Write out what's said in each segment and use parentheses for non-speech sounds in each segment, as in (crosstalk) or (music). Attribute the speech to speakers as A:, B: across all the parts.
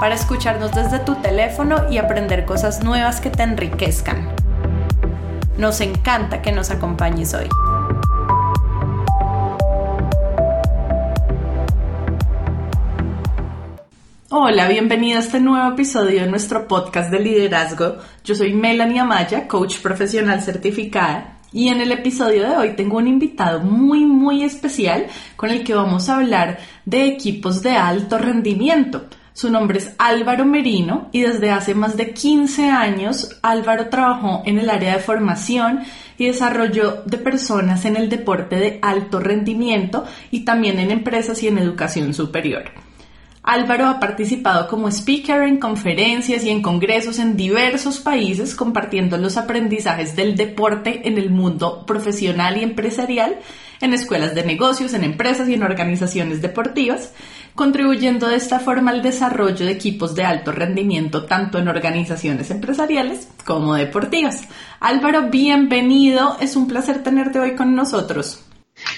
A: para escucharnos desde tu teléfono y aprender cosas nuevas que te enriquezcan. Nos encanta que nos acompañes hoy. Hola, bienvenido a este nuevo episodio de nuestro podcast de liderazgo. Yo soy Melanie Amaya, coach profesional certificada, y en el episodio de hoy tengo un invitado muy, muy especial con el que vamos a hablar de equipos de alto rendimiento. Su nombre es Álvaro Merino y desde hace más de 15 años Álvaro trabajó en el área de formación y desarrollo de personas en el deporte de alto rendimiento y también en empresas y en educación superior. Álvaro ha participado como speaker en conferencias y en congresos en diversos países compartiendo los aprendizajes del deporte en el mundo profesional y empresarial, en escuelas de negocios, en empresas y en organizaciones deportivas contribuyendo de esta forma al desarrollo de equipos de alto rendimiento tanto en organizaciones empresariales como deportivas. Álvaro, bienvenido, es un placer tenerte hoy con nosotros.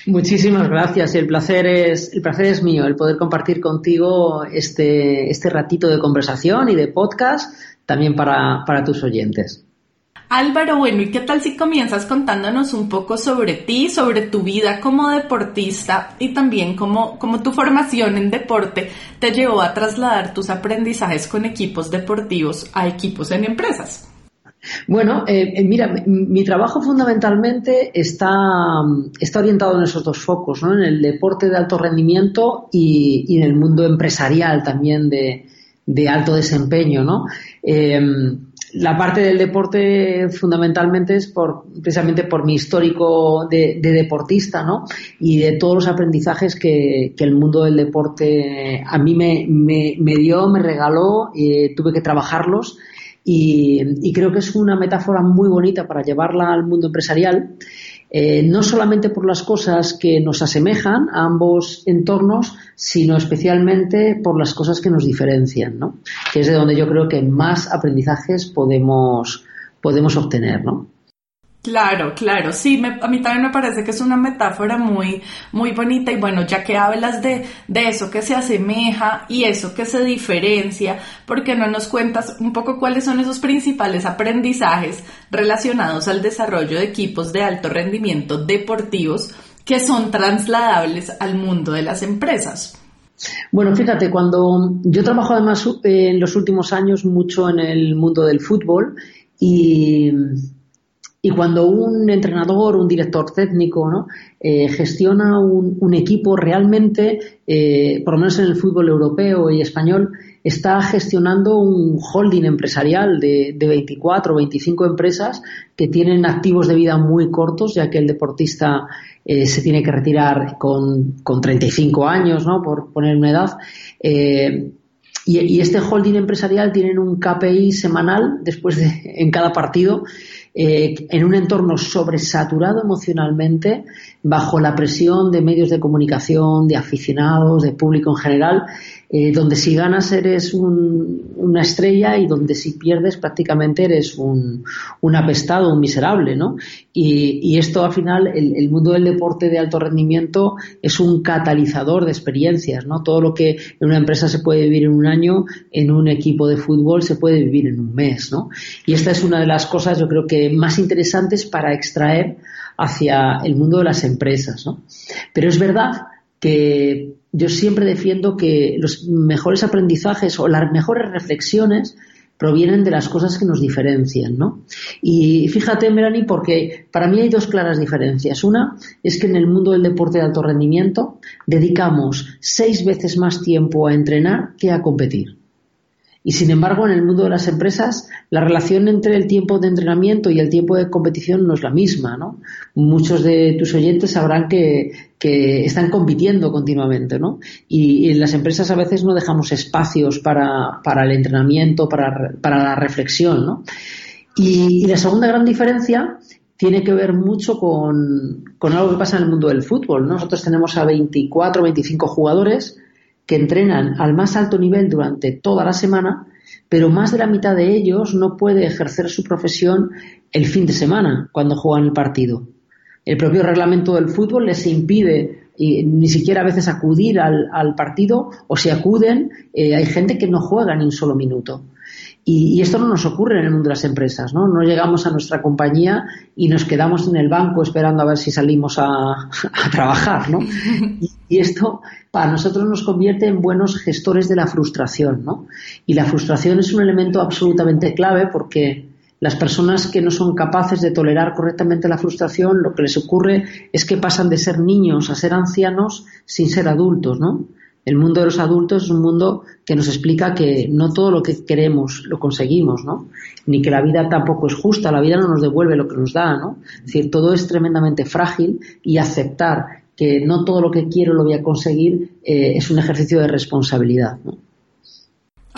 B: Muchísimas gracias. El placer es, el placer es mío, el poder compartir contigo este, este ratito de conversación y de podcast también para, para tus oyentes.
A: Álvaro, bueno, ¿y qué tal si comienzas contándonos un poco sobre ti, sobre tu vida como deportista y también cómo, tu formación en deporte te llevó a trasladar tus aprendizajes con equipos deportivos a equipos en empresas?
B: Bueno, eh, eh, mira, mi, trabajo fundamentalmente está, está orientado en esos dos focos, ¿no? en el deporte de alto rendimiento y, en el mundo empresarial también de, de alto desempeño. ¿no? Eh, la parte del deporte fundamentalmente es por, precisamente por mi histórico de, deportista, ¿no? Y de todos los aprendizajes que, el mundo del deporte a mí me, dio, me regaló, y tuve que trabajarlos y, y, creo que es una metáfora muy bonita para llevarla al mundo empresarial eh, no solamente por las cosas que nos asemejan a ambos entornos, sino especialmente por las cosas que nos diferencian, ¿no? Que es de donde yo creo que más aprendizajes podemos, podemos obtener, ¿no?
A: Claro, claro, sí, a mí también me parece que es una metáfora muy, muy bonita y bueno, ya que hablas de, de eso que se asemeja y eso que se diferencia, ¿por qué no nos cuentas un poco cuáles son esos principales aprendizajes relacionados al desarrollo de equipos de alto rendimiento deportivos que son trasladables al mundo de las empresas?
B: Bueno, fíjate, cuando yo trabajo además en los últimos años mucho en el mundo del fútbol y y cuando un entrenador, un director técnico, ¿no? Eh, gestiona un, equipo realmente, eh, por lo menos en el fútbol europeo y español, está gestionando un holding empresarial de, de 24 o 25 empresas que tienen activos de vida muy cortos, ya que el deportista eh, se tiene que retirar con, con 35 años, ¿no? por poner una edad. y, y, este holding empresarial tiene un KPI semanal después de en cada partido eh, en un entorno sobresaturado emocionalmente, bajo la presión de medios de comunicación, de aficionados, de público en general, eh, donde si ganas eres una estrella y donde si pierdes prácticamente eres un, un apestado, un miserable, ¿no? Y, esto al final, el, mundo del deporte de alto rendimiento es un catalizador de experiencias, ¿no? Todo lo que en una empresa se puede vivir en un año, en un equipo de fútbol se puede vivir en un mes, ¿no? Y esta es una de las cosas, yo creo que más interesantes para extraer hacia el mundo de las empresas, ¿no? Pero es verdad que yo siempre defiendo que los mejores aprendizajes o las mejores reflexiones provienen de las cosas que nos diferencian, ¿no? Y fíjate, Melanie, porque para mí hay dos claras diferencias. Una es que en el mundo del deporte de alto rendimiento dedicamos seis veces más tiempo a entrenar que a competir. Y sin embargo, en el mundo de las empresas, la relación entre el tiempo de entrenamiento y el tiempo de competición no es la misma, ¿no? Muchos de tus oyentes sabrán que, están compitiendo continuamente, ¿no? Y, en las empresas a veces no dejamos espacios para, el entrenamiento, para, la reflexión, ¿no? Y, la segunda gran diferencia tiene que ver mucho con, algo que pasa en el mundo del fútbol. Nosotros tenemos a 24, 25 jugadores que entrenan al más alto nivel durante toda la semana, pero más de la mitad de ellos no puede ejercer su profesión el fin de semana cuando juegan el partido. El propio reglamento del fútbol les impide ni siquiera a veces acudir al, partido o si acuden eh, hay gente que no juega ni un solo minuto. Y, esto no nos ocurre en el mundo de las empresas, ¿no? No llegamos a nuestra compañía y nos quedamos en el banco esperando a ver si salimos a, trabajar, ¿no? (laughs) Y, esto para nosotros nos convierte en buenos gestores de la frustración, ¿no? Y la frustración es un elemento absolutamente clave porque las personas que no son capaces de tolerar correctamente la frustración, lo que les ocurre es que pasan de ser niños a ser ancianos sin ser adultos, ¿no? El mundo de los adultos es un mundo que nos explica que no todo lo que queremos lo conseguimos, ¿no? Ni que la vida tampoco es justa, la vida no nos devuelve lo que nos da, ¿no? Es decir, todo es tremendamente frágil y aceptar que no todo lo que quiero lo voy a conseguir eh, es un ejercicio de responsabilidad, ¿no?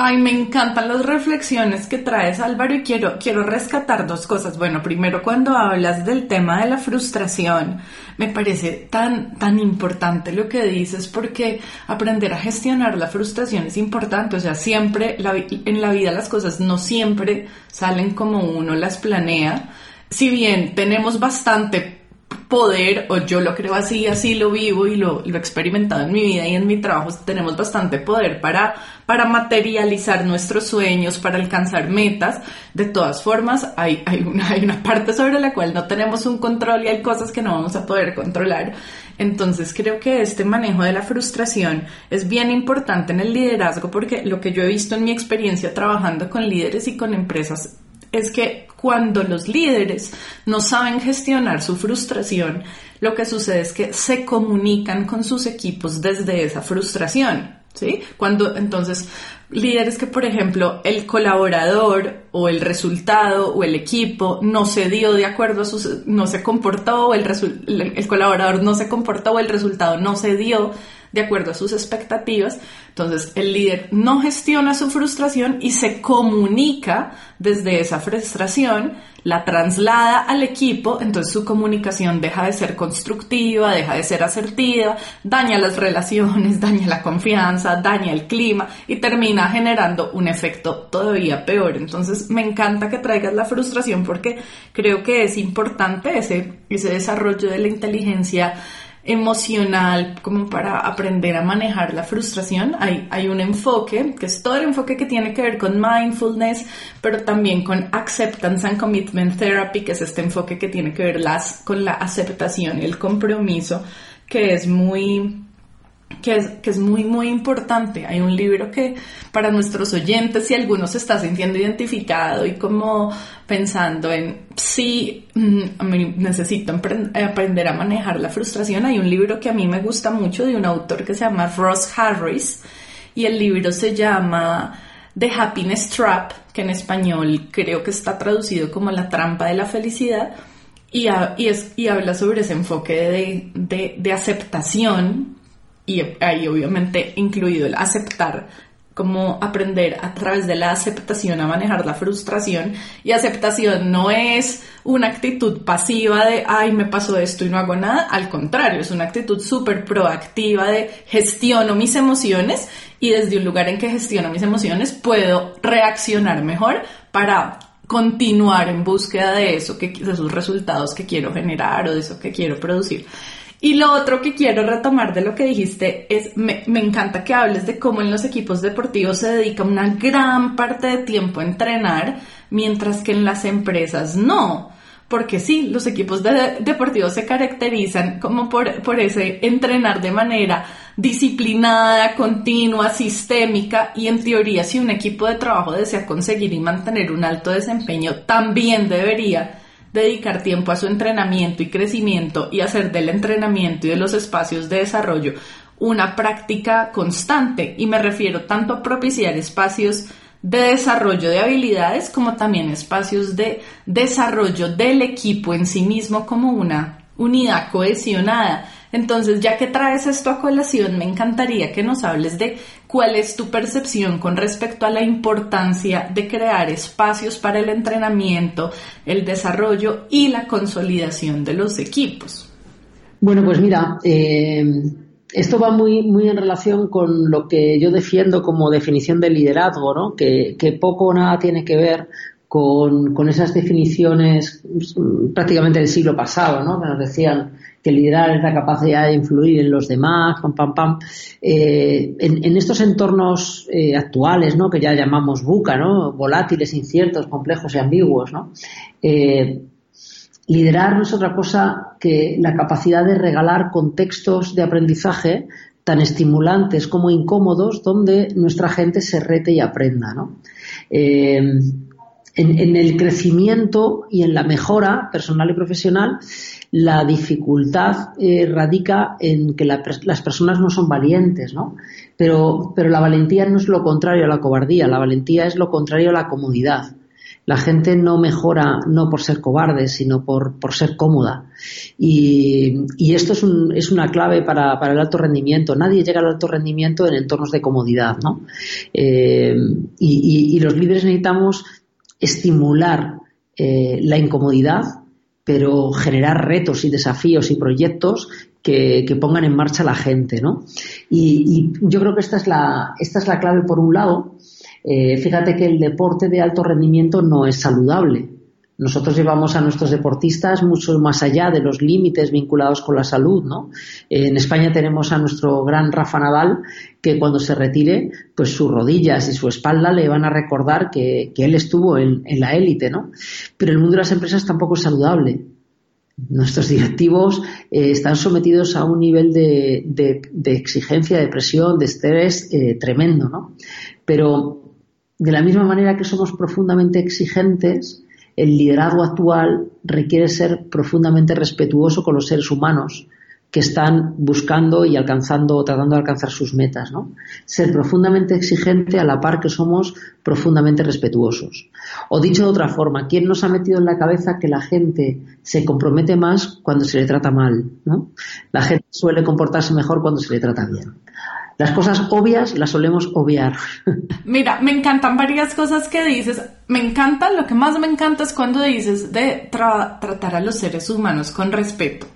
A: Ay, me encantan las reflexiones que traes, Álvaro, y quiero, quiero rescatar dos cosas. Bueno, primero, cuando hablas del tema de la frustración, me parece tan, tan importante lo que dices, porque aprender a gestionar la frustración es importante. O sea, siempre en la vida las cosas no siempre salen como uno las planea. Si bien tenemos bastante poder, o yo lo creo así, así lo vivo y lo, lo, he experimentado en mi vida y en mi trabajo, tenemos bastante poder para, para materializar nuestros sueños, para alcanzar metas. De todas formas, hay, hay, una, hay una parte sobre la cual no tenemos un control y hay cosas que no vamos a poder controlar. Entonces creo que este manejo de la frustración es bien importante en el liderazgo porque lo que yo he visto en mi experiencia trabajando con líderes y con empresas es que cuando los líderes no saben gestionar su frustración, lo que sucede es que se comunican con sus equipos desde esa frustración. ¿Sí? Cuando entonces líderes que, por ejemplo, el colaborador o el resultado o el equipo no se dio de acuerdo a sus, no se comportó, el, el colaborador no se comportó el resultado no se dio de acuerdo a sus expectativas. Entonces, el líder no gestiona su frustración y se comunica desde esa frustración, la traslada al equipo, entonces su comunicación deja de ser constructiva, deja de ser asertiva, daña las relaciones, (laughs) daña la confianza, daña el clima y termina generando un efecto todavía peor. Entonces, me encanta que traigas la frustración porque creo que es importante ese, ese desarrollo de la inteligencia emocional como para aprender a manejar la frustración. Hay, hay un enfoque, que es todo el enfoque que tiene que ver con mindfulness, pero también con acceptance and commitment therapy, que es este enfoque que tiene que ver las, con la aceptación y el compromiso, que es muy que es, que es muy, muy importante. Hay un libro que para nuestros oyentes, si alguno se está sintiendo identificado y como pensando en si mm, necesito aprender a manejar la frustración, hay un libro que a mí me gusta mucho de un autor que se llama Ross Harris y el libro se llama The Happiness Trap, que en español creo que está traducido como La trampa de la felicidad. Y, y, es, y habla sobre ese enfoque de, de, de aceptación y ahí obviamente incluido el aceptar como aprender a través de la aceptación a manejar la frustración y aceptación no es una actitud pasiva de ay me pasó esto y no hago nada, al contrario, es una actitud súper proactiva de gestiono mis emociones y desde un lugar en que gestiono mis emociones puedo reaccionar mejor para continuar en búsqueda de eso, que, de esos resultados que quiero generar o de eso que quiero producir. Y lo otro que quiero retomar de lo que dijiste es, me, encanta que hables de cómo en los equipos deportivos se dedica una gran parte de tiempo a entrenar, mientras que en las empresas no. Porque sí, los equipos deportivos se caracterizan como por, por ese entrenar de manera disciplinada, continua, sistémica y en teoría si un equipo de trabajo desea conseguir y mantener un alto desempeño, también debería dedicar tiempo a su entrenamiento y crecimiento y hacer del entrenamiento y de los espacios de desarrollo una práctica constante y me refiero tanto a propiciar espacios de desarrollo de habilidades como también espacios de desarrollo del equipo en sí mismo como una unidad cohesionada. Entonces, ya que traes esto a colación, me encantaría que nos hables de cuál es tu percepción con respecto a la importancia de crear espacios para el entrenamiento, el desarrollo y la consolidación de los equipos.
B: Bueno, pues mira, eh, esto va muy, muy en relación con lo que yo defiendo como definición de liderazgo, ¿no? que, poco o nada tiene que ver con, con, esas definiciones mm, prácticamente del siglo pasado, ¿no? que nos decían que liderar es la capacidad de influir en los demás, pam, pam, pam. Eh, en, estos entornos eh, actuales, ¿no? que ya llamamos buca, ¿no? volátiles, inciertos, complejos y ambiguos, ¿no? Eh, liderar no es otra cosa que la capacidad de regalar contextos de aprendizaje tan estimulantes como incómodos donde nuestra gente se rete y aprenda. ¿no? En, el crecimiento y en la mejora personal y profesional, la dificultad eh, radica en que las personas no son valientes, ¿no? Pero, pero la valentía no es lo contrario a la cobardía, la valentía es lo contrario a la comodidad. La gente no mejora no por ser cobarde, sino por, por ser cómoda. Y, y esto es, un, es, una clave para, el alto rendimiento. Nadie llega al alto rendimiento en entornos de comodidad, ¿no? Eh, y, y, los líderes necesitamos estimular eh, la incomodidad, pero generar retos y desafíos y proyectos que, pongan en marcha la gente, ¿no? Y, yo creo que esta es la, esta es la clave por un lado. Eh, fíjate que el deporte de alto rendimiento no es saludable. Nosotros llevamos a nuestros deportistas mucho más allá de los límites vinculados con la salud, ¿no? En España tenemos a nuestro gran Rafa Nadal que cuando se retire, pues sus rodillas y su espalda le van a recordar que, él estuvo en, la élite, ¿no? Pero el mundo de las empresas tampoco es saludable. Nuestros directivos eh, están sometidos a un nivel de, exigencia, de presión, de estrés eh, tremendo, ¿no? Pero de la misma manera que somos profundamente exigentes, el liderazgo actual requiere ser profundamente respetuoso con los seres humanos que están buscando y alcanzando o tratando de alcanzar sus metas, ¿no? Ser profundamente exigente a la par que somos profundamente respetuosos. O dicho de otra forma, ¿quién nos ha metido en la cabeza que la gente se compromete más cuando se le trata mal, ¿no? La gente suele comportarse mejor cuando se le trata bien. Las cosas obvias las solemos obviar.
A: Mira, me encantan varias cosas que dices. Me encanta, lo que más me encanta es cuando dices de tratar a los seres humanos con respeto.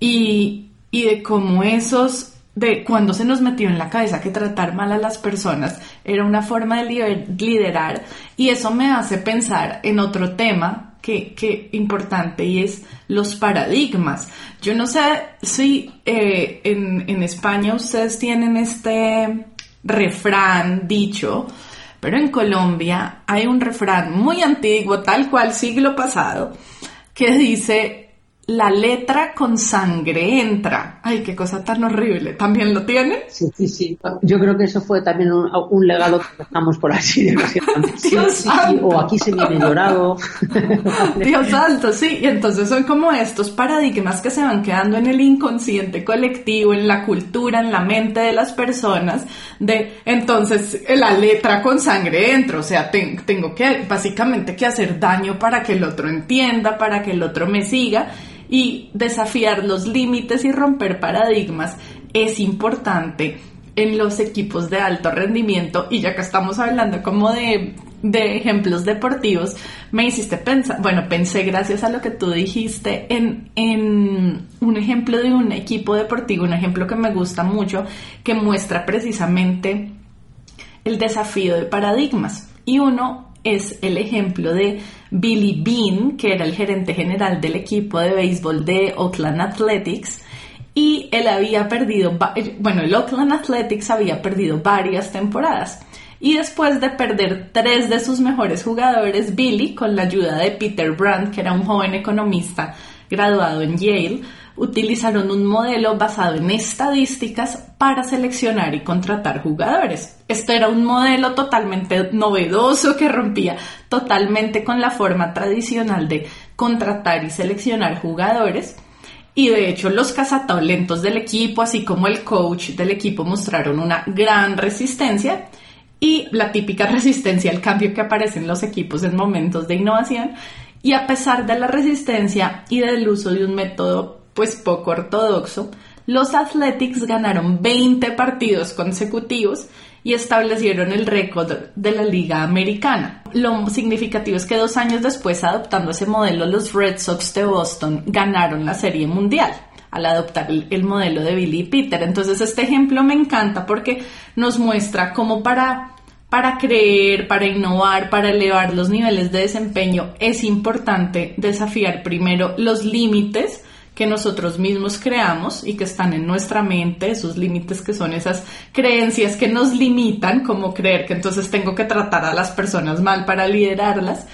A: Y, y de cómo esos, de cuando se nos metió en la cabeza que tratar mal a las personas era una forma de liderar. Y eso me hace pensar en otro tema que, importante y es los paradigmas. Yo no sé si eh, en, en España ustedes tienen este refrán dicho, pero en Colombia hay un refrán muy antiguo, tal cual siglo pasado, que dice la letra con sangre entra. Ay, qué cosa tan horrible. ¿También lo tiene?
B: Sí, sí, sí. Yo creo que eso fue también un, legado que dejamos por así de (laughs) Dios sí, O aquí se viene llorado. (laughs)
A: Dios santo, sí. Y entonces son como estos paradigmas que se van quedando en el inconsciente colectivo, en la cultura, en la mente de las personas. De entonces la letra con sangre entra. O sea, tengo que básicamente que hacer daño para que el otro entienda, para que el otro me siga y desafiar los límites y romper paradigmas es importante en los equipos de alto rendimiento y ya que estamos hablando como de, ejemplos deportivos, me hiciste pensar, bueno, pensé gracias a lo que tú dijiste en, en un ejemplo de un equipo deportivo, un ejemplo que me gusta mucho, que muestra precisamente el desafío de paradigmas. Y uno es el ejemplo de Billy Bean, que era el gerente general del equipo de béisbol de Oakland Athletics, y él había perdido, bueno, el Oakland Athletics había perdido varias temporadas. Y después de perder tres de sus mejores jugadores, Billy, con la ayuda de Peter Brandt, que era un joven economista graduado en Yale, utilizaron un modelo basado en estadísticas para seleccionar y contratar jugadores. Esto era un modelo totalmente novedoso que rompía totalmente con la forma tradicional de contratar y seleccionar jugadores. Y de hecho los cazatalentos del equipo, así como el coach del equipo, mostraron una gran resistencia y la típica (laughs) resistencia al cambio que aparece en los equipos en momentos de innovación. Y a pesar de la resistencia y del uso de un método pues poco ortodoxo, los Athletics ganaron 20 partidos consecutivos y establecieron el récord de la Liga Americana. Lo significativo es que dos años después, adoptando ese modelo, los Red Sox de Boston ganaron la Serie Mundial al adoptar el, modelo de Billy Peter. Entonces este ejemplo me encanta porque nos muestra cómo para para creer, para innovar, para elevar los niveles de desempeño, es importante desafiar primero los límites que nosotros mismos creamos y que están en nuestra mente, esos límites que son esas creencias que nos limitan, como creer que entonces tengo que tratar a las personas mal para liderarlas,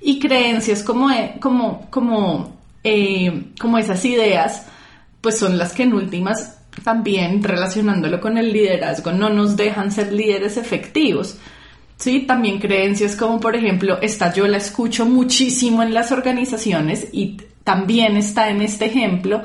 A: y creencias como, eh, como, como, eh, como esas ideas, pues son las que en últimas también relacionándolo con el liderazgo no nos dejan ser líderes efectivos. Sí, también creencias como por ejemplo, esta yo la escucho muchísimo en las organizaciones y también está en este ejemplo,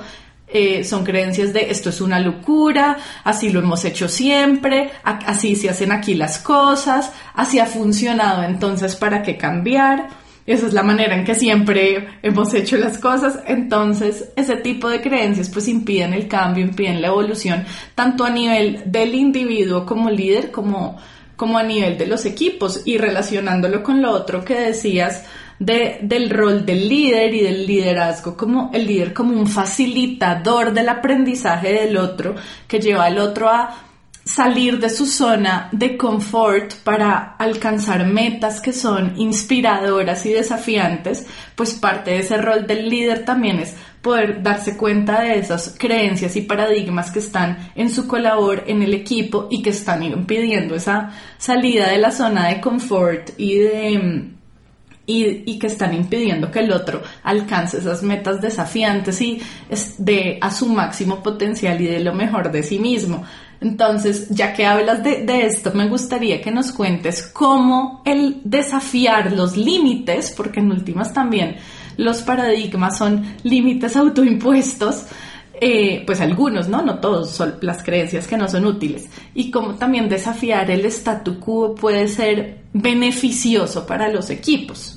A: eh, son creencias de esto es una locura, así lo hemos hecho siempre, así se hacen aquí las cosas, así ha funcionado, entonces ¿para qué cambiar? Esa es la manera en que siempre hemos hecho las cosas. Entonces, ese tipo de creencias pues impiden el cambio, impiden la evolución, tanto a nivel del individuo como líder, como, como a nivel de los equipos. Y relacionándolo con lo otro que decías, de, del rol del líder y del liderazgo como el líder como un facilitador del aprendizaje del otro que lleva al otro a salir de su zona de confort para alcanzar metas que son inspiradoras y desafiantes, pues parte de ese rol del líder también es poder darse cuenta de esas creencias y paradigmas que están en su colabor, en el equipo y que están impidiendo esa salida de la zona de confort y de y, que están impidiendo que el otro alcance esas metas desafiantes y de a su máximo potencial y de lo mejor de sí mismo. Entonces, ya que hablas de, de, esto, me gustaría que nos cuentes cómo el desafiar los límites, porque en últimas también los paradigmas son límites autoimpuestos, eh, pues algunos, ¿no? No todos, son las creencias que no son útiles. Y cómo también desafiar el statu quo puede ser beneficioso para los equipos.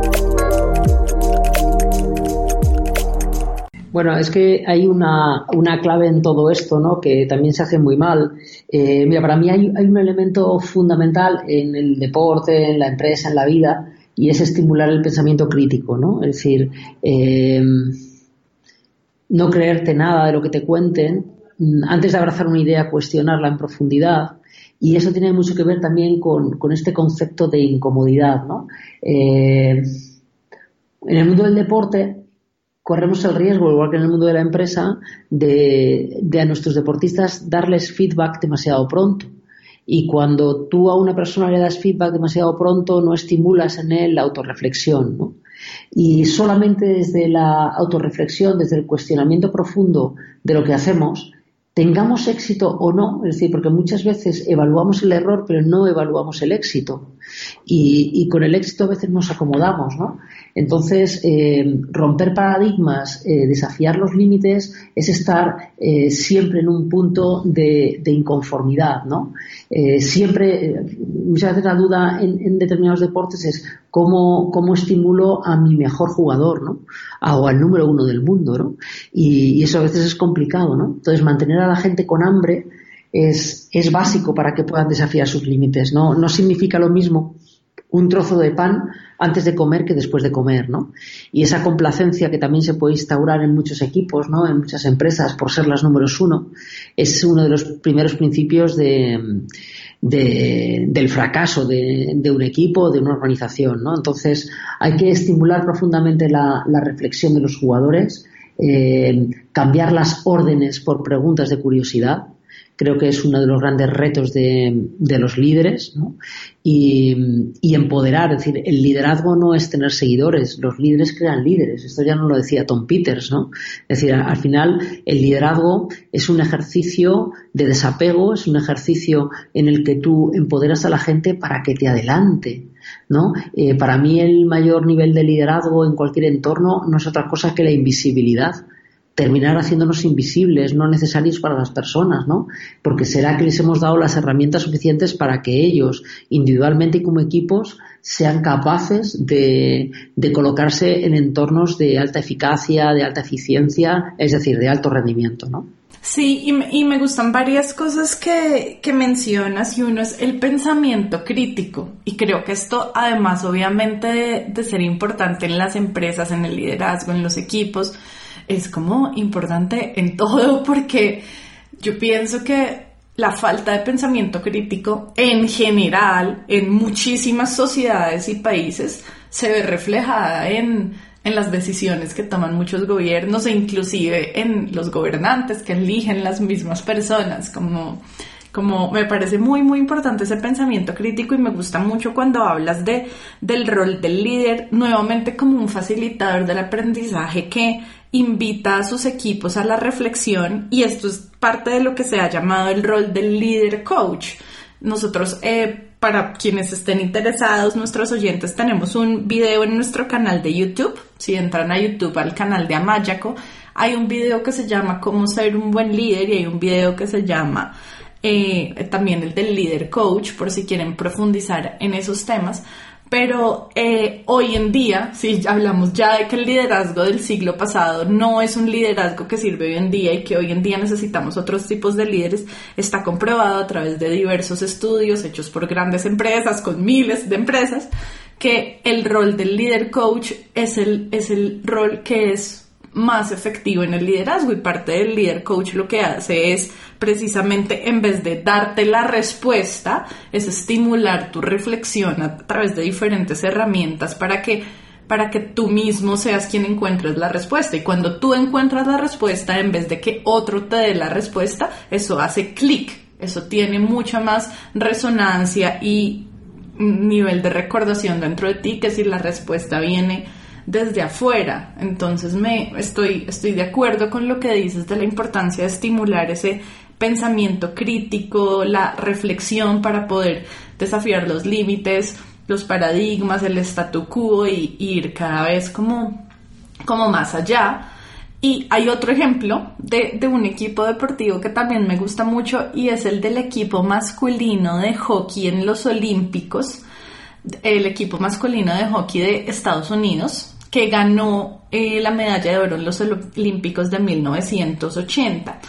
B: Bueno, es que hay una, una, clave en todo esto, ¿no? Que también se hace muy mal. Eh, mira, para mí hay, un elemento fundamental en el deporte, en la empresa, en la vida, y es estimular el pensamiento crítico, ¿no? Es decir, eh, no creerte nada de lo que te cuenten, mm, antes de abrazar una idea, cuestionarla en profundidad. Y eso tiene mucho que ver también con, con este concepto de incomodidad, ¿no? Eh, en el mundo del deporte corremos el riesgo, igual que en el mundo de la empresa, de, a nuestros deportistas darles feedback demasiado pronto. Y cuando tú a una persona le das feedback demasiado pronto, no estimulas en él la autorreflexión. ¿no? Y solamente desde la autorreflexión, desde el cuestionamiento profundo de lo que hacemos, tengamos éxito o no, es decir, porque muchas veces evaluamos el error, pero no evaluamos el éxito. Y, con el éxito a veces nos acomodamos, ¿no? Entonces, eh, romper paradigmas, eh, desafiar los límites, es estar eh, siempre en un punto de, inconformidad, ¿no? siempre, muchas veces la duda en, determinados deportes es cómo, cómo, estimulo a mi mejor jugador, ¿no? o al número uno del mundo, ¿no? Y, eso a veces es complicado, ¿no? Entonces, mantener a la gente con hambre es, es básico para que puedan desafiar sus límites, ¿no? No significa lo mismo un trozo de pan antes de comer que después de comer, ¿no? Y esa complacencia que también se puede instaurar en muchos equipos, ¿no? En muchas empresas por ser las números uno, es uno de los primeros principios de, del fracaso de, un equipo, de una organización, ¿no? Entonces hay que estimular profundamente la, reflexión de los jugadores, eh, cambiar las órdenes por preguntas de curiosidad, creo que es uno de los grandes retos de, los líderes, y, empoderar, es decir, el liderazgo no es tener seguidores, los líderes crean líderes, esto ya no lo decía Tom Peters, ¿no? Es decir, al final el liderazgo es un ejercicio de desapego, es un ejercicio en el que tú empoderas a la gente para que te adelante, ¿no? Eh, para mí el mayor nivel de liderazgo en cualquier entorno no es otra cosa que la invisibilidad terminar haciéndonos invisibles, no necesarios para las personas, ¿no? Porque será que les hemos dado las herramientas suficientes para que ellos, individualmente y como equipos, sean capaces de, colocarse en entornos de alta eficacia, de alta eficiencia, es decir, de alto rendimiento, ¿no?
A: Sí, y me, gustan varias cosas que, mencionas y uno es el pensamiento crítico. Y creo que esto, además, obviamente, de ser importante en las empresas, en el liderazgo, en los equipos, es como importante en todo (laughs) porque yo pienso que la falta de pensamiento crítico en general en muchísimas sociedades y países se ve reflejada en, en las decisiones que toman muchos gobiernos e inclusive en los gobernantes que eligen las mismas personas. Como como me parece muy muy importante ese pensamiento crítico y me gusta mucho cuando hablas de del rol del líder nuevamente como un facilitador del aprendizaje que invita a sus equipos a la reflexión y esto es parte de lo que se ha llamado el rol del líder coach. Nosotros, eh, para quienes estén interesados, nuestros oyentes, tenemos un video en nuestro canal de YouTube. Si entran a YouTube al canal de Amayaco, hay un video que se llama Cómo ser un buen líder y hay un video que se llama eh, también el del líder coach, por si quieren profundizar en esos temas. Pero eh, hoy en día, si hablamos ya de que el liderazgo del siglo pasado no es un liderazgo que sirve hoy en día y que hoy en día necesitamos otros tipos de líderes, está comprobado a través de diversos estudios hechos por grandes empresas, con miles de empresas, que el rol del líder coach es el, es el rol que es más efectivo en el liderazgo y parte del líder coach lo que hace es precisamente en vez de darte la respuesta, es estimular tu reflexión a través de diferentes herramientas para que para que tú mismo seas quien encuentres la respuesta. Y cuando tú encuentras la respuesta, en vez de que otro te dé la respuesta, eso hace clic, eso tiene mucha más resonancia y nivel de recordación dentro de ti que si la respuesta viene desde afuera. Entonces me estoy, estoy de acuerdo con lo que dices de la importancia de estimular ese pensamiento crítico, la reflexión para poder desafiar los límites, los paradigmas, el statu quo y, ir cada vez como, como más allá. Y hay otro ejemplo de, de, un equipo deportivo que también me gusta mucho y es el del equipo masculino de hockey en los Olímpicos, el equipo masculino de hockey de Estados Unidos, que ganó eh, la medalla de oro en los Olímpicos de 1980.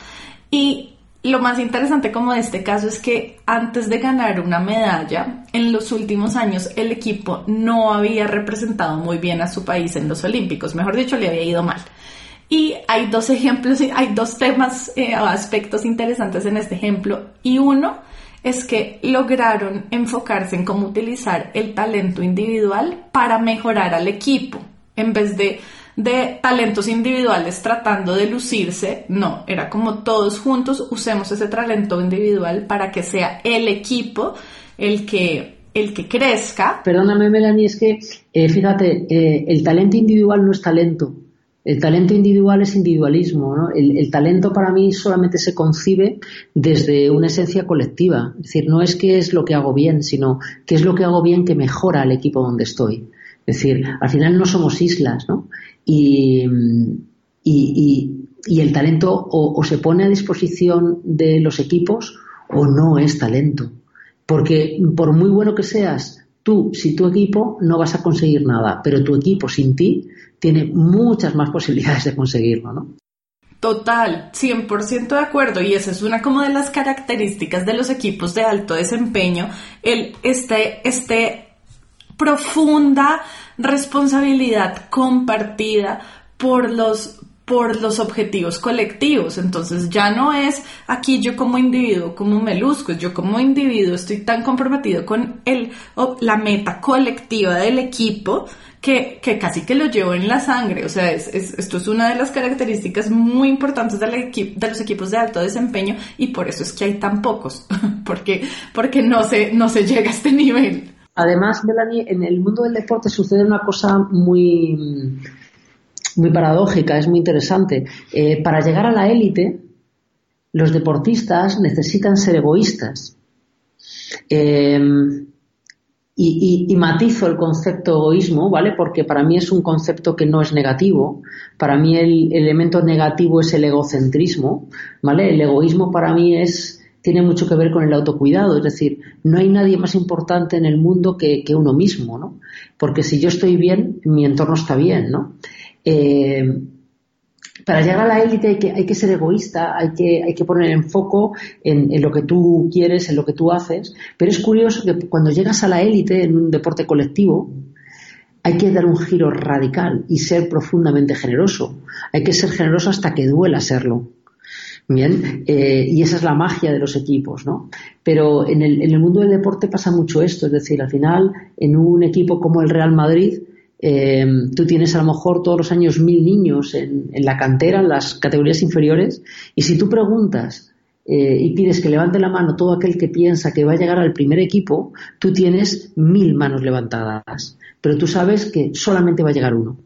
A: Y lo más interesante como de este caso es que antes de ganar una medalla, en los últimos años el equipo no había representado muy bien a su país en los Olímpicos, mejor dicho, le había ido mal. Y hay dos ejemplos, (laughs) hay dos temas eh, o aspectos interesantes en este ejemplo. Y uno es que lograron enfocarse en cómo utilizar el talento individual para mejorar al equipo en vez de, de talentos individuales tratando de lucirse, no, era como todos juntos usemos ese talento individual para que sea el equipo el que, el que crezca.
B: Perdóname, Melanie, es que, eh, fíjate, eh, el talento individual no es talento. El talento individual es individualismo. el, talento para mí solamente se concibe desde una esencia colectiva. Es decir, no es qué es lo que hago bien, sino qué es lo que hago bien que mejora al equipo donde estoy. Es decir, al final no somos islas, ¿no? Y, el talento o, se pone a disposición de los equipos o no es talento. Porque por muy bueno que seas, tú, si tu equipo, no vas a conseguir nada, pero tu equipo sin ti tiene muchas más posibilidades de conseguirlo, ¿no?
A: Total, 100% de acuerdo y esa es una como de las características de los equipos de alto desempeño, el este este profunda responsabilidad compartida por los por los objetivos colectivos. Entonces ya no es aquí yo como individuo, como me luzco, yo como individuo estoy tan comprometido con el, la meta colectiva del equipo que, que, casi que lo llevo en la sangre. O sea, es, esto es una de las características muy importantes de los equipos de alto desempeño y por eso es que hay tan pocos, (laughs) porque, porque no, se, no se llega a este nivel.
B: Además, Melanie, en el mundo del deporte sucede una cosa muy muy paradójica, es muy interesante. Eh, para llegar a la élite, los deportistas necesitan ser egoístas. Em, y, matizo el concepto egoísmo, ¿vale? Porque para mí es un concepto que no es negativo. Para mí el, elemento negativo es el egocentrismo, ¿vale? El egoísmo para mí es tiene mucho que ver con el autocuidado, es decir, no hay nadie más importante en el mundo que, uno mismo, ¿no? Porque si yo estoy bien, mi entorno está bien, ¿no? Eh, para llegar a la élite hay que, hay que ser egoísta, hay que, hay que poner en foco en, lo que tú quieres, en lo que tú haces, pero es curioso que cuando llegas a la élite en un deporte colectivo, hay que dar un giro radical y ser profundamente generoso. Hay que ser generoso hasta que duela serlo. Bien, eh, y esa es la magia de los equipos, ¿no? Pero en el, en el mundo del deporte pasa mucho esto, es decir, al final, en un equipo como el Real Madrid, eh, tú tienes a lo mejor todos los años mil niños en, la cantera, en las categorías inferiores, y si tú preguntas eh, y pides que levante la mano todo aquel que piensa que va a llegar al primer equipo, tú tienes mil manos levantadas, pero tú sabes que solamente va a llegar uno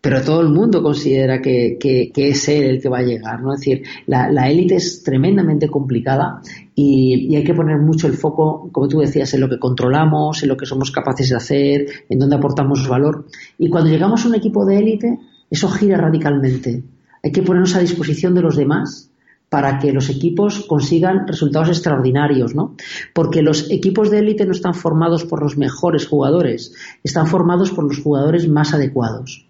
B: pero todo el mundo considera que, es él el que va a llegar, ¿no? Es decir, la élite es tremendamente complicada y, hay que poner mucho el foco, como tú decías, en lo que controlamos, en lo que somos capaces de hacer, en dónde aportamos valor. Y cuando llegamos a un equipo de élite, eso gira radicalmente. Hay que ponernos a disposición de los demás para que los equipos consigan resultados extraordinarios, ¿no? Porque los equipos de élite no están formados por los mejores jugadores, están formados por los jugadores más adecuados.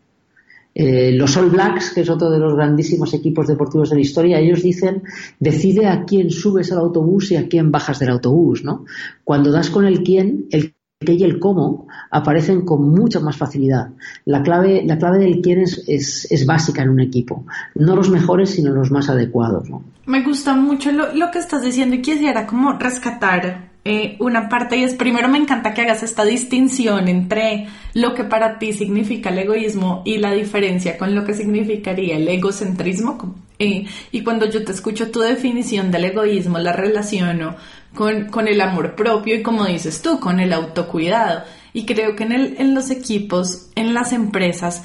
B: Eh, los All Blacks, que es otro de los grandísimos equipos deportivos de la historia, ellos dicen, decide a quién subes al autobús y a quién bajas del autobús, ¿no? Cuando das con el quién, el qué y el cómo aparecen con mucha más facilidad. La clave, la clave del quién es, es, básica en un equipo. No los mejores, sino los más adecuados, ¿no?
A: Me gusta mucho lo, lo que estás diciendo y quisiera como rescatar eh, una parte y es, primero me encanta que hagas esta distinción entre lo que para ti significa el egoísmo y la diferencia con lo que significaría el egocentrismo. Eh, y cuando yo te escucho tu definición del egoísmo, la relaciono con, con el amor propio y como dices tú, con el autocuidado. Y creo que en, el, en los equipos, en las empresas,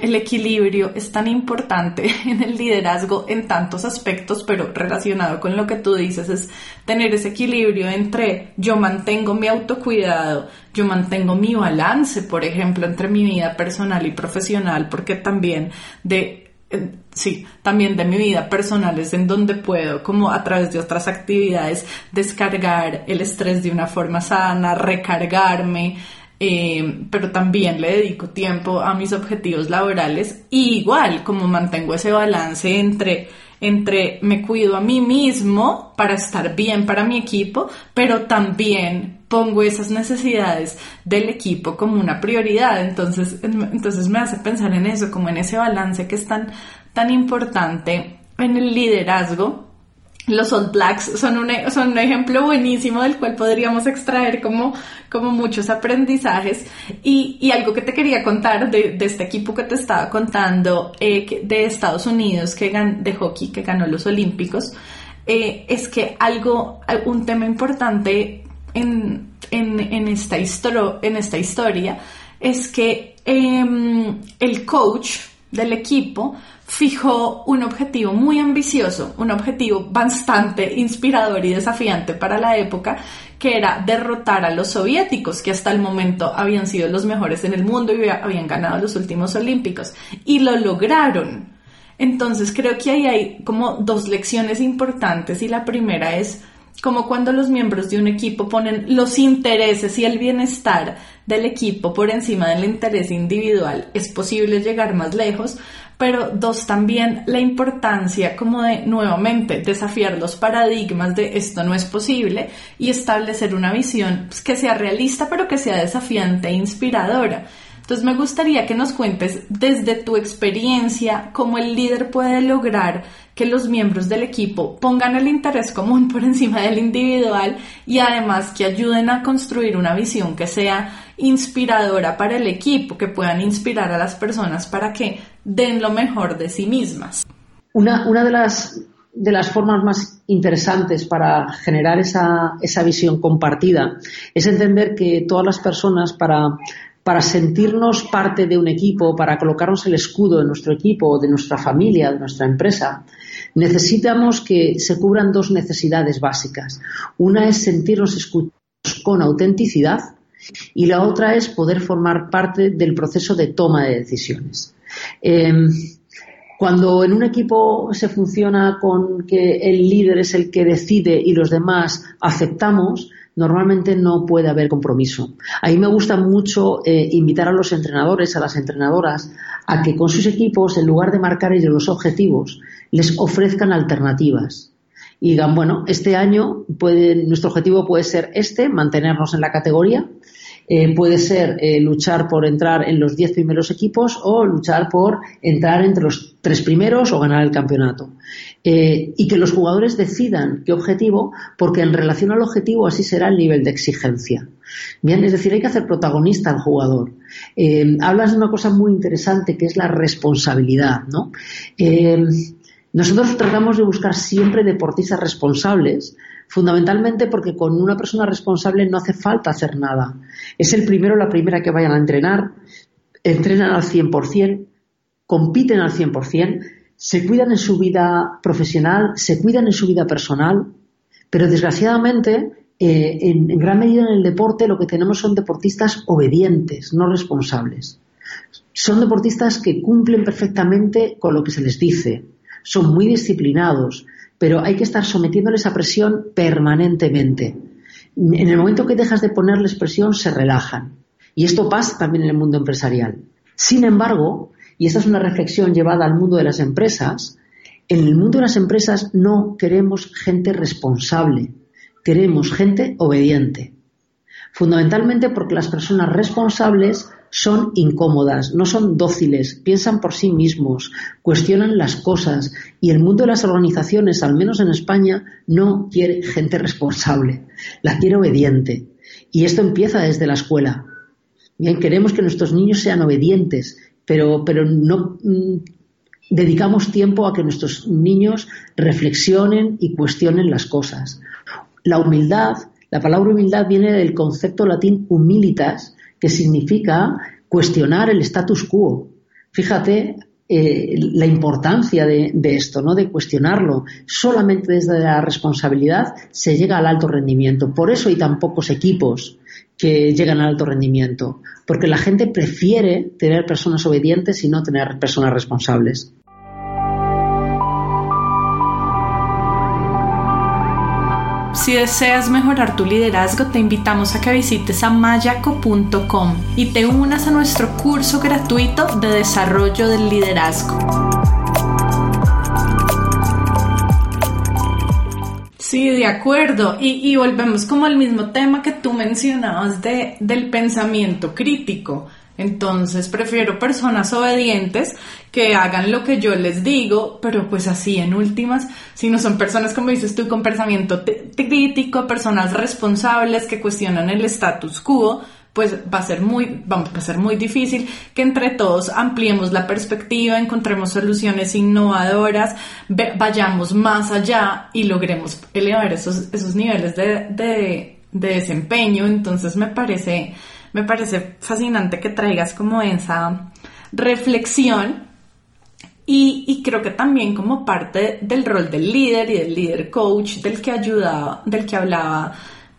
A: el equilibrio es tan importante (laughs) en el liderazgo en tantos aspectos, pero relacionado con lo que tú dices es tener ese equilibrio entre yo mantengo mi autocuidado, yo mantengo mi balance, por ejemplo, entre mi vida personal y profesional, porque también de eh, sí, también de mi vida personal es en donde puedo, como a través de otras actividades, descargar el estrés de una forma sana, recargarme, eh, pero también le dedico tiempo a mis objetivos laborales y igual como mantengo ese balance entre entre me cuido a mí mismo para estar bien para mi equipo, pero también pongo esas necesidades del equipo como una prioridad. Entonces, entonces me hace pensar en eso, como en ese balance que es tan, tan importante en el liderazgo los All Blacks son un, e, son un ejemplo buenísimo del cual podríamos extraer como, muchos aprendizajes. Y, algo que te quería contar de, este equipo que te estaba contando eh, de Estados Unidos que de hockey que ganó los Olímpicos, eh, es que algo, un tema importante en esta historia es que em, el coach del equipo fijó un objetivo muy ambicioso, un objetivo bastante inspirador y desafiante para la época, que era derrotar a los soviéticos, que hasta el momento habían sido los mejores en el mundo y habían ganado los últimos olímpicos. Y lo lograron. Entonces creo que ahí hay como dos lecciones importantes y la primera es como cuando los miembros de un equipo ponen los intereses y el bienestar del equipo por encima del interés individual, es posible llegar más lejos, pero dos también la importancia como de nuevamente desafiar los paradigmas de esto no es posible y establecer una visión pues, que sea realista pero que sea desafiante e inspiradora. Entonces me gustaría que nos cuentes desde tu experiencia cómo el líder puede lograr que los miembros del equipo pongan el interés común por encima del individual y además que ayuden a construir una visión que sea inspiradora para el equipo, que puedan inspirar a las personas para que den lo mejor de sí mismas.
B: Una, una de, las, de las formas más interesantes para generar esa, esa visión compartida es entender que todas las personas para para sentirnos parte de un equipo, para colocarnos el escudo de nuestro equipo, de nuestra familia, de nuestra empresa, necesitamos que se cubran dos necesidades básicas. Una es sentirnos escuchados con autenticidad y la otra es poder formar parte del proceso de toma de decisiones. Em, cuando en un equipo se funciona con que el líder es el que decide y los demás aceptamos, normalmente no puede haber compromiso. A mí me gusta mucho eh, invitar a los entrenadores, a las entrenadoras, a que con sus equipos, en lugar de marcar ellos los objetivos, les ofrezcan alternativas. Y digan, bueno, este año puede, nuestro objetivo puede ser este, mantenernos en la categoría, eh, puede ser eh, luchar por entrar en los diez primeros equipos o luchar por entrar entre los tres primeros o ganar el campeonato. Eh, y que los jugadores decidan qué objetivo, porque en relación al objetivo así será el nivel de exigencia. Bien, es decir, hay que hacer protagonista al jugador. hablas de una cosa muy interesante que es la responsabilidad, ¿no? Nosotros tratamos de buscar siempre deportistas responsables, fundamentalmente porque con una persona responsable no hace falta hacer nada. Es el primero o la primera que vayan a entrenar, entrenan al 100%, compiten al 100%, se cuidan en su vida profesional, se cuidan en su vida personal, pero desgraciadamente eh, en, en gran medida en el deporte lo que tenemos son deportistas obedientes, no responsables. Son deportistas que cumplen perfectamente con lo que se les dice, son muy disciplinados, pero hay que estar sometiéndoles a presión permanentemente. En el momento que dejas de ponerles presión, se relajan. Y esto pasa también en el mundo empresarial. Sin embargo, y esta es una reflexión llevada al mundo de las empresas, en el mundo de las empresas no queremos gente responsable, queremos gente obediente. Fundamentalmente porque las personas responsables son incómodas, no son dóciles, piensan por sí mismos, cuestionan las cosas y el mundo de las organizaciones, al menos en España, no quiere gente responsable, la quiere obediente. Y esto empieza desde la escuela. Bien, queremos que nuestros niños sean obedientes, pero, pero no mm, dedicamos tiempo a que nuestros niños reflexionen y cuestionen las cosas. La humildad, la palabra humildad viene del concepto latín humilitas, que significa cuestionar el status quo. Fíjate eh, la importancia de, de, esto, ¿no? De cuestionarlo. Solamente desde la responsabilidad se llega al alto rendimiento. Por eso hay tan pocos equipos que llegan al alto rendimiento. Porque la gente prefiere tener personas obedientes y no tener personas responsables.
A: Si deseas mejorar tu liderazgo, te invitamos a que visites amayaco.com y te unas a nuestro curso gratuito de desarrollo del liderazgo. Sí, de acuerdo. Y, volvemos como al mismo tema que tú mencionabas de, del pensamiento crítico. Entonces prefiero personas obedientes que hagan lo que yo les digo, pero pues así en últimas, si no son personas como dices tú con pensamiento crítico, personas responsables que cuestionan el status quo, pues va a ser muy, vamos, a ser muy difícil que entre todos ampliemos la perspectiva, encontremos soluciones innovadoras, vayamos más allá y logremos elevar esos, esos niveles de, de, de desempeño. Entonces me parece me parece fascinante que traigas como esa reflexión y, creo que también como parte del rol del líder y del líder coach del que ayudaba, del que hablaba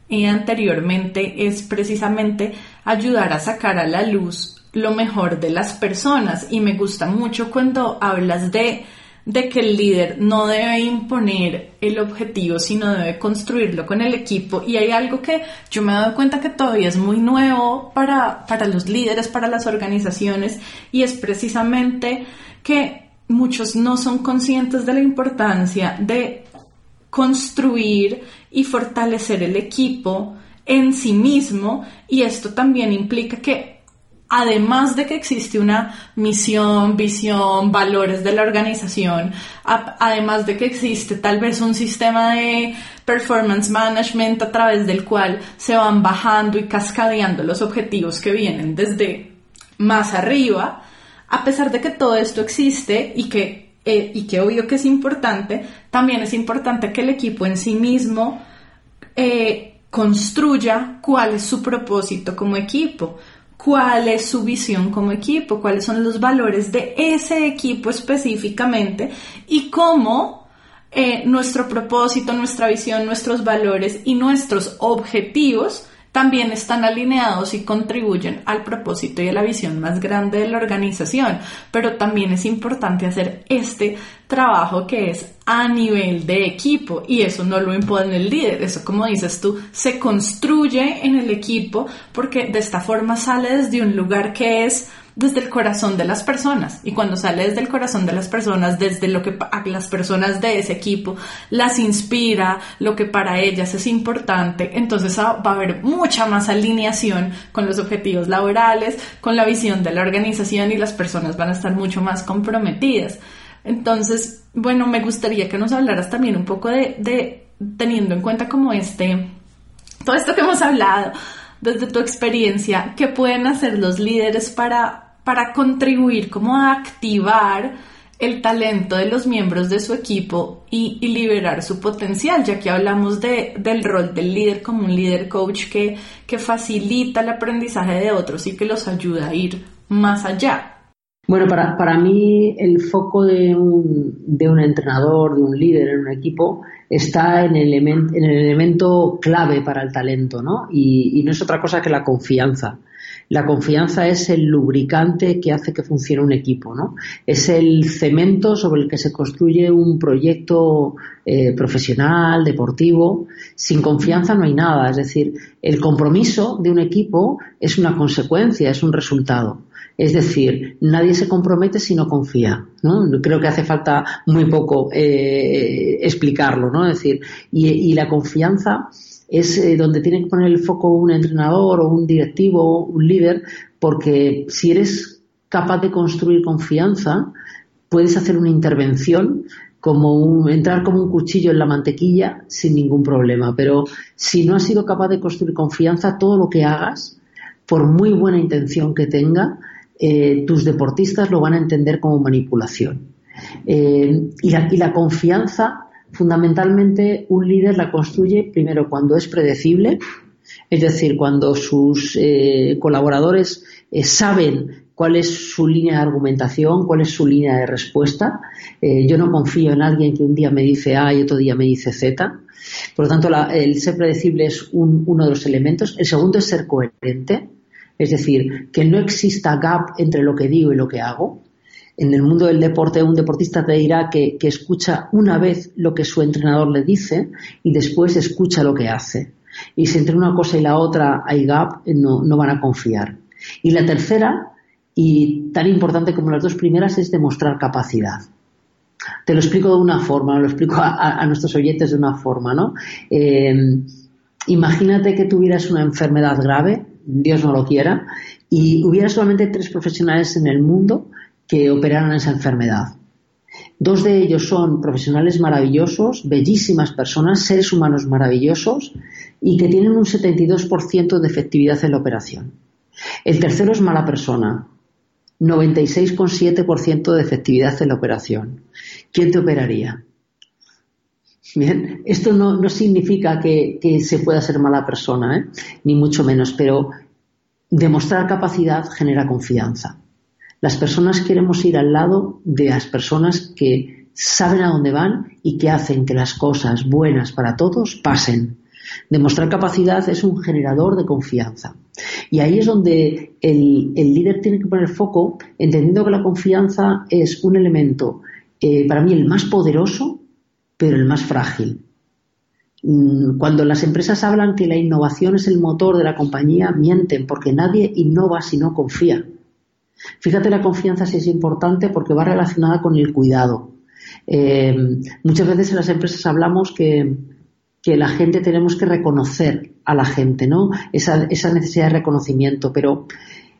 A: eh, anteriormente es precisamente ayudar a sacar a la luz lo mejor de las personas. Y me gusta mucho cuando hablas de de que el líder no debe imponer el objetivo, sino debe construirlo con el equipo. Y hay algo que yo me he dado cuenta que todavía es muy nuevo para, para los líderes, para las organizaciones, y es precisamente que muchos no son conscientes de la importancia de construir y fortalecer el equipo en sí mismo, y esto también implica que además de que existe una misión, visión, valores de la organización, además de que existe tal vez un sistema de performance management a través del cual se van bajando y cascadeando los objetivos que vienen desde más arriba, a pesar de que todo esto existe y que, eh, y que obvio que es importante, también es importante que el equipo en sí mismo eh, construya cuál es su propósito como equipo cuál es su visión como equipo, cuáles son los valores de ese equipo específicamente y cómo eh, nuestro propósito, nuestra visión, nuestros valores y nuestros objetivos también están alineados y contribuyen al propósito y a la visión más grande de la organización, pero también es importante hacer este trabajo que es a nivel de equipo y eso no lo impone el líder, eso como dices tú, se construye en el equipo porque de esta forma sale desde un lugar que es desde el corazón de las personas. Y cuando sale desde el corazón de las personas, desde lo que a las personas de ese equipo las inspira, lo que para ellas es importante, entonces va a haber mucha más alineación con los objetivos laborales, con la visión de la organización y las personas van a estar mucho más comprometidas. Entonces, bueno, me gustaría que nos hablaras también un poco de, de teniendo en cuenta como este, todo esto que hemos hablado, desde tu experiencia, ¿qué pueden hacer los líderes para para contribuir como a activar el talento de los miembros de su equipo y, liberar su potencial, ya que hablamos de, del rol del líder como un líder coach que, que facilita el aprendizaje de otros y que los ayuda a ir más allá.
B: Bueno, para, para mí el foco de un, de un entrenador, de un líder en un equipo, está en el, en el elemento clave para el talento, ¿no? Y no es otra cosa que la confianza. La confianza es el lubricante que hace que funcione un equipo, ¿no? Es el cemento sobre el que se construye un proyecto eh, profesional, deportivo. Sin confianza no hay nada. Es decir, el compromiso de un equipo es una consecuencia, es un resultado. Es decir, nadie se compromete si no confía, ¿no? Creo que hace falta muy poco eh, explicarlo, ¿no? Es decir, y la confianza es eh, donde tiene que poner el foco un entrenador o un directivo, un líder, porque si eres capaz de construir confianza, puedes hacer una intervención como entrar como un cuchillo en la mantequilla sin ningún problema. Pero si no has sido capaz de construir confianza, todo lo que hagas, por muy buena intención que tenga, eh, tus deportistas lo van a entender como manipulación. Eh, y, la, y la confianza fundamentalmente un líder la construye primero cuando es predecible, es decir, cuando sus eh, colaboradores eh, saben cuál es su línea de argumentación, cuál es su línea de respuesta. Eh, yo no confío en alguien que un día me dice A y otro día me dice Z. Por lo tanto, el ser predecible es uno de los elementos. El segundo es ser coherente, es decir, que no exista gap entre lo que digo y lo que hago. En el mundo del deporte, un deportista te dirá que, escucha una vez lo que su entrenador le dice y después escucha lo que hace. Y si entre una cosa y la otra hay gap, no, van a confiar. Y la tercera, y tan importante como las dos primeras, es demostrar capacidad. Te lo explico de una forma, lo explico a, nuestros oyentes de una forma, ¿no? Eh, imagínate que tuvieras una enfermedad grave, Dios no lo quiera, y hubiera solamente tres profesionales en el mundo que operaron esa enfermedad. Dos de ellos son profesionales maravillosos, bellísimas personas, seres humanos maravillosos y que tienen un 72% de efectividad en la operación. El tercero es mala persona, 96,7% de efectividad en la operación. ¿Quién te operaría? Bien, esto no, significa que, se pueda ser mala persona, ¿eh? ni mucho menos, pero demostrar capacidad genera confianza. Las personas queremos ir al lado de las personas que saben a dónde van y que hacen que las cosas buenas para todos pasen. Demostrar capacidad es un generador de confianza. Y ahí es donde el, líder tiene que poner foco, entendiendo que la confianza es un elemento, eh, para mí, el más poderoso, pero el más frágil. Mm, cuando las empresas hablan que la innovación es el motor de la compañía, mienten, porque nadie innova si no confía. Fíjate la confianza si es importante porque va relacionada con el cuidado. Eh, muchas veces en las empresas hablamos que, la gente tenemos que reconocer a la gente, ¿no? Esa, esa, necesidad de reconocimiento, pero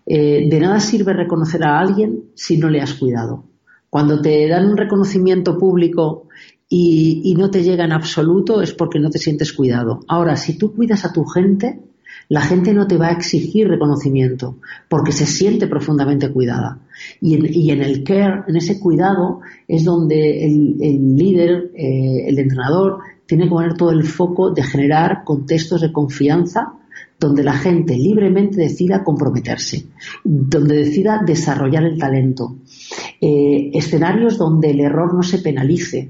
B: Eh, de nada sirve reconocer a alguien si no le has cuidado. Cuando te dan un reconocimiento público y, no te llega en absoluto es porque no te sientes cuidado. Ahora, si tú cuidas a tu gente, la gente no te va a exigir reconocimiento porque se siente profundamente cuidada. Y en, el care, en ese cuidado, es donde el, líder, eh, el entrenador, tiene que poner todo el foco de generar contextos de confianza donde la gente libremente decida comprometerse, donde decida desarrollar el talento, eh, escenarios donde el error no se penalice,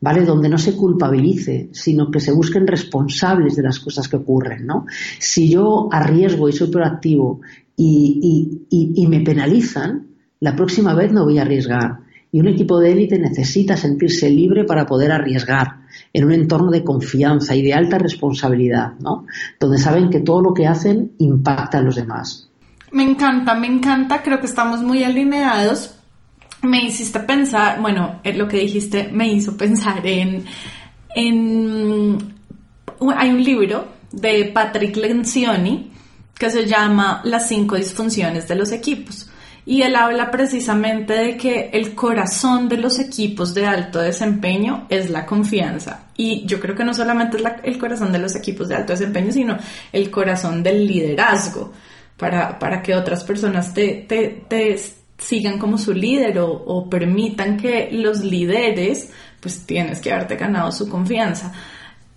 B: ¿vale? Donde no se culpabilice, sino que se busquen responsables de las cosas que ocurren, ¿no? Si yo arriesgo y soy proactivo y, y, y, me penalizan, la próxima vez no voy a arriesgar. Y un equipo de élite necesita sentirse libre para poder arriesgar en un entorno de confianza y de alta responsabilidad, ¿no? Donde saben que todo lo que hacen impacta a los demás.
A: Me encanta, me encanta, creo que estamos muy alineados me hiciste pensar, bueno, eh, lo que dijiste me hizo pensar en, en hay un libro de Patrick Lencioni que se llama Las cinco disfunciones de los equipos. Y él habla precisamente de que el corazón de los equipos de alto desempeño es la confianza. Y yo creo que no solamente es el corazón de los equipos de alto desempeño, sino el corazón del liderazgo, para, para que otras personas te, te, te sigan como su líder o, permitan que los líderes, pues tienes que haberte ganado su confianza.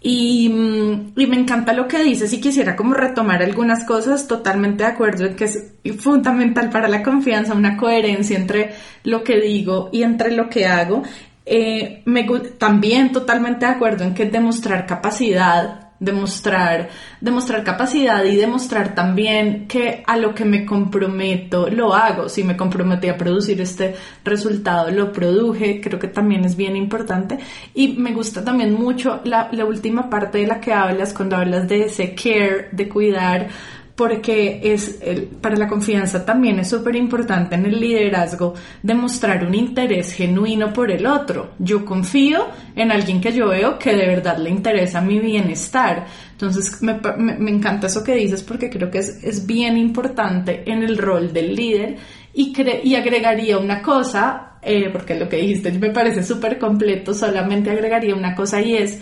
A: Y, mm, y, me encanta lo que dices y quisiera como retomar algunas cosas, totalmente de acuerdo en que es fundamental para la confianza una coherencia entre lo que digo y entre lo que hago. Eh, me, también totalmente de acuerdo en que demostrar capacidad demostrar, demostrar capacidad y demostrar también que a lo que me comprometo lo hago. Si me comprometí a producir este resultado, lo produje, creo que también es bien importante. Y me gusta también mucho la, la última parte de la que hablas, cuando hablas de ese care, de cuidar porque es para la confianza también es súper importante en el liderazgo demostrar un interés genuino por el otro. Yo confío en alguien que yo veo que de verdad le interesa mi bienestar. Entonces me, me, encanta eso que dices porque creo que es, es bien importante en el rol del líder y, y agregaría una cosa, eh, porque lo que dijiste me parece súper completo, solamente agregaría una cosa y es,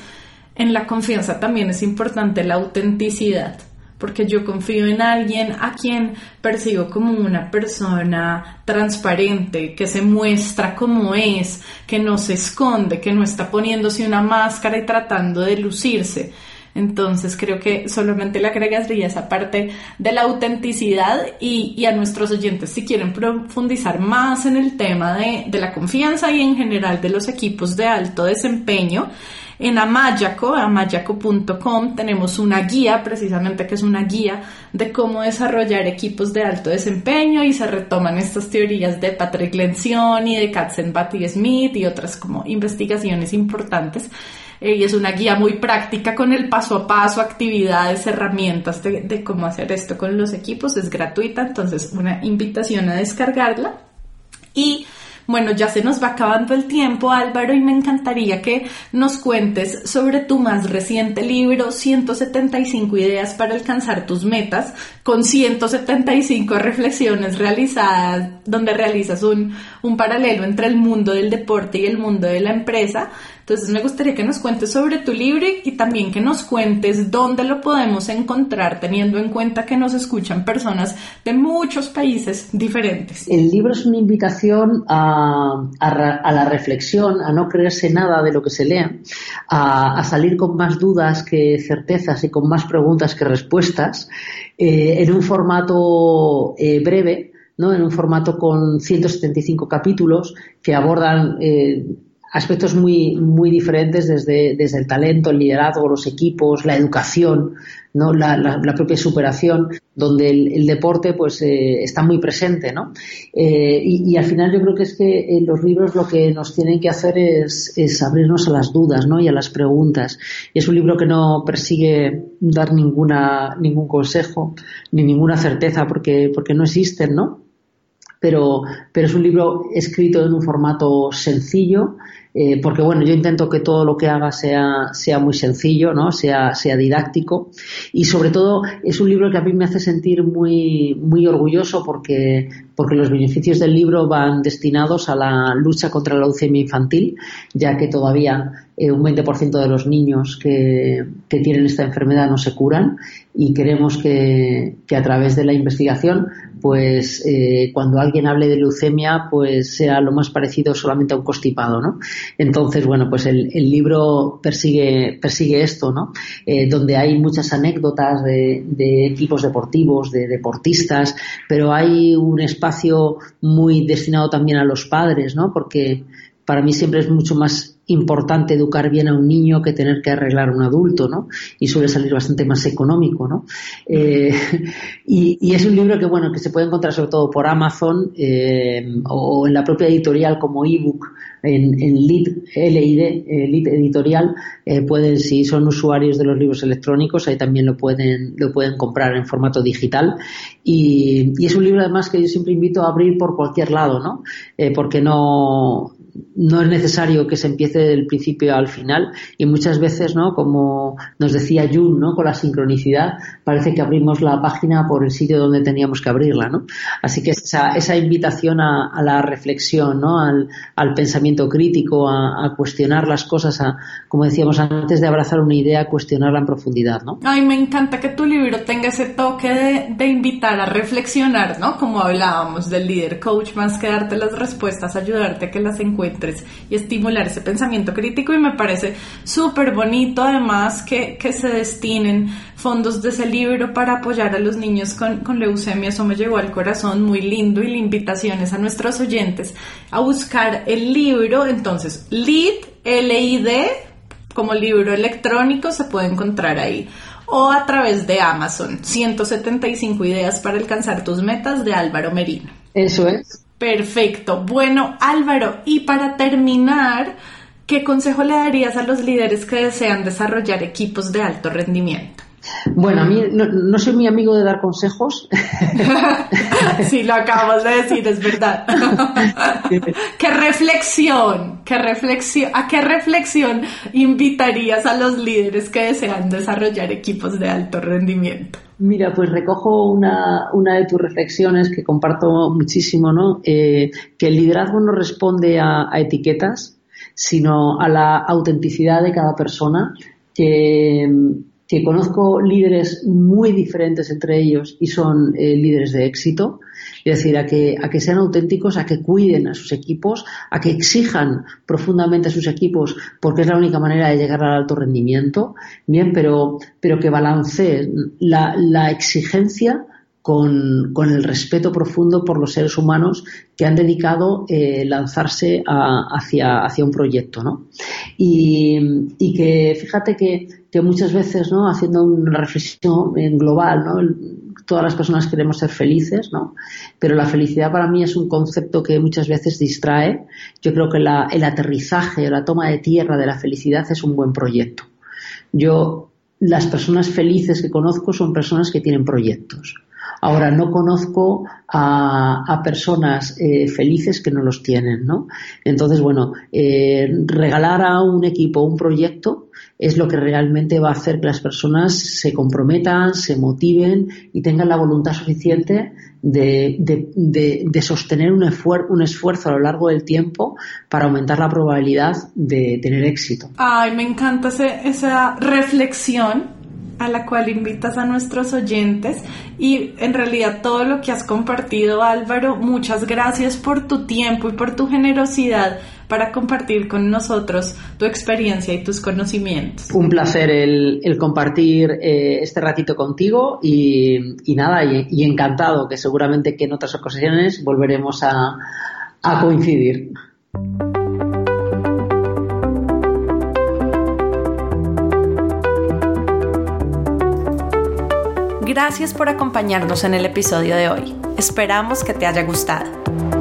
A: en la confianza también es importante la autenticidad porque yo confío en alguien a quien percibo como una persona transparente, que se muestra como es, que no se esconde, que no está poniéndose una máscara y tratando de lucirse. Entonces creo que solamente le agregaría esa parte de la autenticidad y, a nuestros oyentes si quieren profundizar más en el tema de, de la confianza y en general de los equipos de alto desempeño, en Amayaco, amayaco.com, tenemos una guía, precisamente que es una guía de cómo desarrollar equipos de alto desempeño y se retoman estas teorías de Patrick Lencioni, de Katzenbach y Smith y otras como investigaciones importantes. Eh, y es una guía muy práctica con el paso a paso, actividades, herramientas de, de cómo hacer esto con los equipos. Es gratuita, entonces una invitación a descargarla. Y bueno, ya se nos va acabando el tiempo, Álvaro, y me encantaría que nos cuentes sobre tu más reciente libro, 175 ideas para alcanzar tus metas, con 175 reflexiones realizadas, donde realizas un, un paralelo entre el mundo del deporte y el mundo de la empresa. Entonces me gustaría que nos cuentes sobre tu libro y también que nos cuentes dónde lo podemos encontrar, teniendo en cuenta que nos escuchan personas de muchos países diferentes.
B: El libro es una invitación a, la reflexión, a no creerse nada de lo que se lea, a, salir con más dudas que certezas y con más preguntas que respuestas, eh, en un formato eh, breve, ¿no? en un formato con 175 capítulos que abordan eh, aspectos muy, muy diferentes desde, desde el talento, el liderazgo, los equipos, la educación, ¿no? la, propia superación, donde el, deporte pues eh, está muy presente. ¿no? Eh, y, al final yo creo que es que en los libros lo que nos tienen que hacer es, es abrirnos a las dudas ¿no? y a las preguntas. Y es un libro que no persigue dar ninguna, ningún consejo ni ninguna certeza porque, porque no existen, ¿no? Pero, pero es un libro escrito en un formato sencillo, eh, porque bueno, yo intento que todo lo que haga sea, sea muy sencillo, ¿no? Sea, sea didáctico y sobre todo es un libro que a mí me hace sentir muy, muy orgulloso porque, porque los beneficios del libro van destinados a la lucha contra la leucemia infantil, ya que todavía eh, un 20% de los niños que, que, tienen esta enfermedad no se curan y queremos que, que a través de la investigación pues eh, cuando alguien hable de leucemia, pues sea lo más parecido solamente a un constipado, ¿no? Entonces, bueno, pues el, libro persigue, persigue esto, ¿no? Eh, donde hay muchas anécdotas de, de, equipos deportivos, de deportistas, pero hay un espacio muy destinado también a los padres, ¿no? Porque para mí siempre es mucho más importante educar bien a un niño que tener que arreglar a un adulto, ¿no? Y suele salir bastante más económico, ¿no? Eh, (laughs) y, es un libro que, bueno, que se puede encontrar sobre todo por Amazon eh, o en la propia editorial como ebook en, LID, LID, eh, Editorial, pueden, si son usuarios de los libros electrónicos, ahí también lo pueden, lo pueden comprar en formato digital. Y es un libro además que yo siempre invito a abrir por cualquier lado, ¿no? porque no, no es necesario que se empiece del principio al final y muchas veces, ¿no? Como nos decía Jun, ¿no? Con la sincronicidad, parece que abrimos la página por el sitio donde teníamos que abrirla, ¿no? Así que esa, esa invitación a, la reflexión, ¿no? Al, pensamiento crítico, a, cuestionar las cosas, a, como decíamos antes de abrazar una idea, cuestionarla en profundidad, ¿no?
A: Ay, me encanta que tu libro tenga ese toque de, de invitar a reflexionar, ¿no? Como hablábamos del líder coach, más que darte las respuestas, ayudarte a que las encuentres y estimular ese pensamiento crítico y me parece súper bonito además que, se destinen fondos de ese libro para apoyar a los niños con, con leucemia, eso me llegó al corazón muy lindo y la invitación es a nuestros oyentes a buscar el libro, entonces LID, L-I-D, como libro electrónico se puede encontrar ahí o a través de Amazon, 175 ideas para alcanzar tus metas de Álvaro Merino.
B: Eso es.
A: Perfecto. Bueno, Álvaro, y para terminar, ¿qué consejo le darías a los líderes que desean desarrollar equipos de alto rendimiento?
B: Bueno, a mí no, soy muy amigo de dar consejos. (laughs)
A: sí, lo acabas de decir, es verdad. (laughs) ¿Qué reflexión, qué reflexión, a qué reflexión invitarías a los líderes que desean desarrollar equipos de alto rendimiento?
B: Mira, pues recojo una, una de tus reflexiones que comparto muchísimo, ¿no? Eh, que el liderazgo no responde a, etiquetas, sino a la autenticidad de cada persona, que, que conozco líderes muy diferentes entre ellos y son eh, líderes de éxito, es decir, a que, a que sean auténticos, a que cuiden a sus equipos, a que exijan profundamente a sus equipos, porque es la única manera de llegar al alto rendimiento, bien, pero, pero que balanceen la, exigencia con, con, el respeto profundo por los seres humanos que han dedicado eh, lanzarse hacia, hacia un proyecto, ¿no? Y, y que fíjate que, que, muchas veces, ¿no? Haciendo una reflexión en global, ¿no? todas las personas queremos ser felices, ¿no? Pero la felicidad para mí es un concepto que muchas veces distrae. Yo creo que la, el aterrizaje o la toma de tierra de la felicidad es un buen proyecto. Yo, las personas felices que conozco son personas que tienen proyectos. Ahora, no conozco a, personas eh, felices que no los tienen, ¿no? Entonces, bueno, eh, regalar a un equipo un proyecto es lo que realmente va a hacer que las personas se comprometan, se motiven y tengan la voluntad suficiente de, sostener un, un, esfuerzo a lo largo del tiempo para aumentar la probabilidad de tener éxito.
A: Ay, me encanta esa reflexión a la cual invitas a nuestros oyentes y en realidad todo lo que has compartido Álvaro, muchas gracias por tu tiempo y por tu generosidad para compartir con nosotros tu experiencia y tus conocimientos.
B: Un placer el, compartir eh, este ratito contigo y, nada, y, encantado que seguramente que en otras ocasiones volveremos a, a coincidir.
A: Gracias por acompañarnos en el episodio de hoy. Esperamos que te haya gustado.